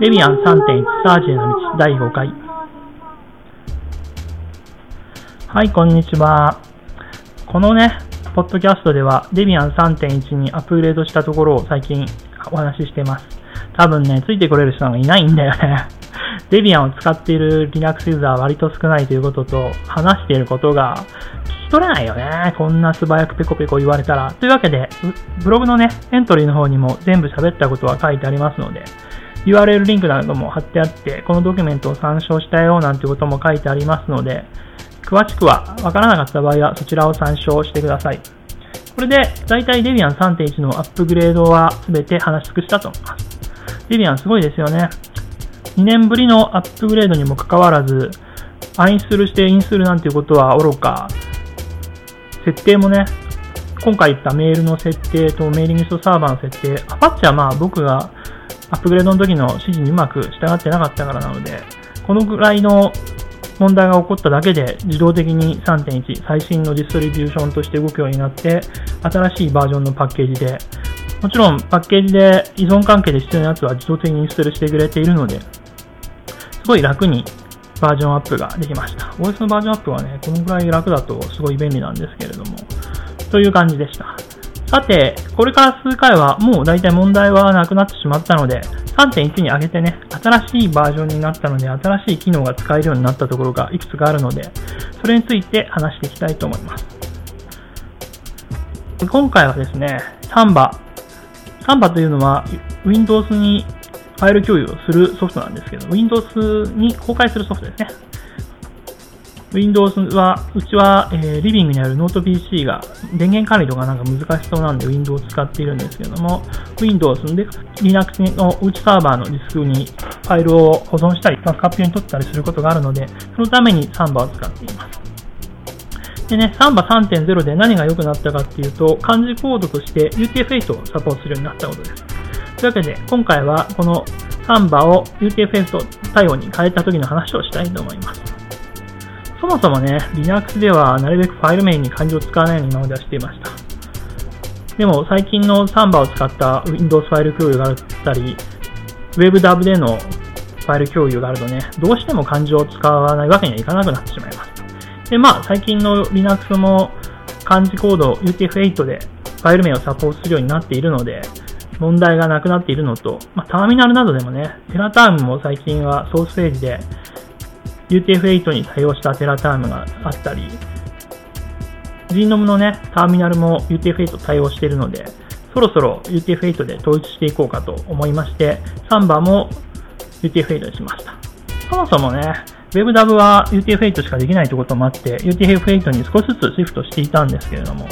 デビアン3.1サージへの道第5回。はい、こんにちは。このね、ポッドキャストではデビアン3.1にアップグレードしたところを最近お話ししてます。多分ね、ついてこれる人がいないんだよね。デビアンを使っている Linux ユーザーは割と少ないということと、話していることが聞き取れないよね。こんな素早くペコペコ言われたら。というわけで、ブログのね、エントリーの方にも全部喋ったことは書いてありますので、URL リンクなども貼ってあって、このドキュメントを参照したよなんてことも書いてありますので、詳しくはわからなかった場合はそちらを参照してください。これで、だいたいデビアン3.1のアップグレードは全て話し尽くしたと思います。デビアンすごいですよね。2年ぶりのアップグレードにもかかわらず、アインストールしてインストールなんていうことは愚か、設定もね、今回言ったメールの設定とメーリングストサーバーの設定、アパッチはまあ僕がアップグレードの時の指示にうまく従ってなかったからなので、このぐらいの問題が起こっただけで自動的に3.1最新のディストリビューションとして動くようになって新しいバージョンのパッケージでもちろんパッケージで依存関係で必要なやつは自動的にインストールしてくれているので、すごい楽にバージョンアップができました。OS のバージョンアップはね、このぐらい楽だとすごい便利なんですけれども、という感じでした。さて、これから数回はもう大体問題はなくなってしまったので、3.1に上げてね、新しいバージョンになったので、新しい機能が使えるようになったところがいくつかあるので、それについて話していきたいと思います。今回はですね、サンバサンバというのは Windows にファイル共有をするソフトなんですけど、Windows に公開するソフトですね。Windows は、うちは、えー、リビングにあるノート PC が電源管理とかなんか難しそうなんで Windows を使っているんですけども、Windows で Linux の内サーバーのディスクにファイルを保存したり、バックアップ用に取ったりすることがあるので、そのために Samba を使っています。でね、 Samba 3.0で何が良くなったかっていうと、漢字コードとして UTF-8 をサポートするようになったことです。というわけで、今回はこのサンバを UTF-8 対応に変えた時の話をしたいと思います。そもそもね、Linux ではなるべくファイル名に漢字を使わないように今まではしていました。でも最近のサンバを使った Windows ファイル共有があったり、WebDAV でのファイル共有があるとね、どうしても漢字を使わないわけにはいかなくなってしまいます。で、まあ、最近の Linux も漢字コード UTF-8 でファイル名をサポートするようになっているので、問題がなくなっているのと、まあ、ターミナルなどでもね、テラタームも最近はソースページで UTF-8 に対応したテラタームがあったり、GNOME のね、ターミナルも UTF-8 対応しているので、そろそろ UTF-8 で統一していこうかと思いまして、サンバも UTF-8 にしました。そもそもね、WebDAV は UTF-8 しかできないということもあって、UTF-8 に少しずつシフトしていたんですけれども、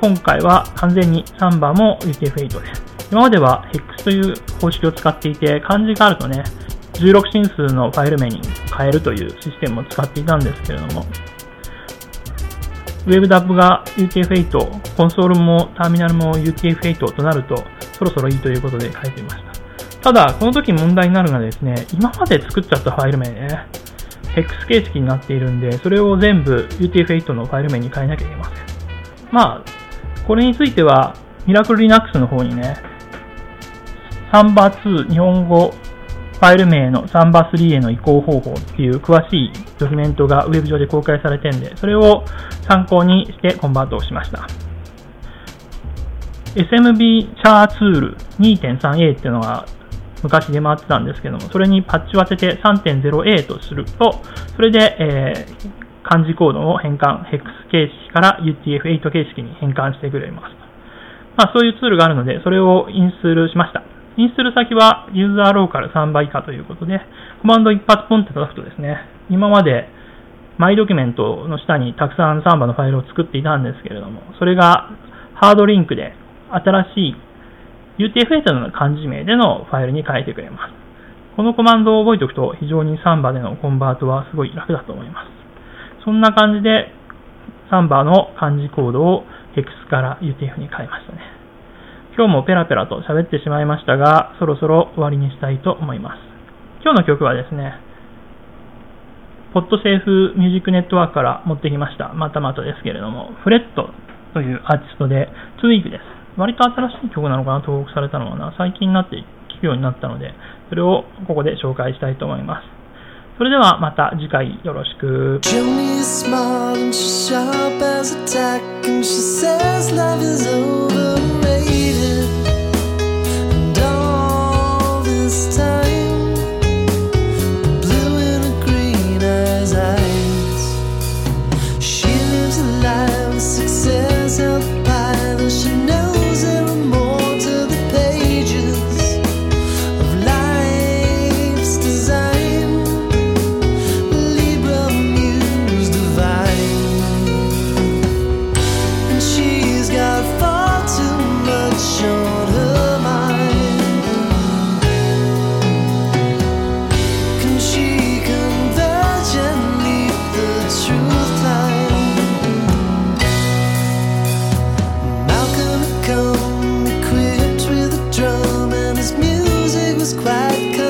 今回は完全にサンバーも UTF-8 です。今までは HEX という方式を使っていて、漢字があるとね、16進数のファイル名に変えるというシステムを使っていたんですけれども、WebDAV が UTF-8、コンソールもターミナルも UTF-8 となると、そろそろいいということで書いてみました。ただ、この時問題になるのはですね、今まで作っちゃったファイル名ね、HEX 形式になっているんで、それを全部 UTF-8 のファイル名に変えなきゃいけません。まあ、これについては、ミラクル Linux の方にね、サンバ2日本語ファイル名のサンバ3への移行方法っていう詳しいドキュメントがウェブ上で公開されてるんで、それを参考にしてコンバートをしました。SMB チャーツール 2.3a っていうのが昔出回ってたんですけども、それにパッチを当てて 3.0a とすると、それで、えー、漢字コードを変換、HEX 形式から UTF-8 形式に変換してくれます。まあ、そういうツールがあるので、それをインストールしました。インストール先はユーザーローカル3倍以下ということで、コマンド一発ポンって叩くとですね、今までマイドキュメントの下にたくさんサンバのファイルを作っていたんですけれども、それがハードリンクで新しい UTF-8 の漢字名でのファイルに変えてくれます。このコマンドを覚えておくと非常にサンバでのコンバートはすごい楽だと思います。そんな感じで、サンバの漢字コードをヘクスから UTF に変えましたね。今日もペラペラと喋ってしまいましたが、そろそろ終わりにしたいと思います。今日の曲はですね、ポッドセーフミュージックネットワークから持ってきました。またまたですけれども、フレットというアーティストで、トイーグです。割と新しい曲なのかな、登録されたのはな、最近になって聞くようになったので、それをここで紹介したいと思います。それではまた次回よろしく。quite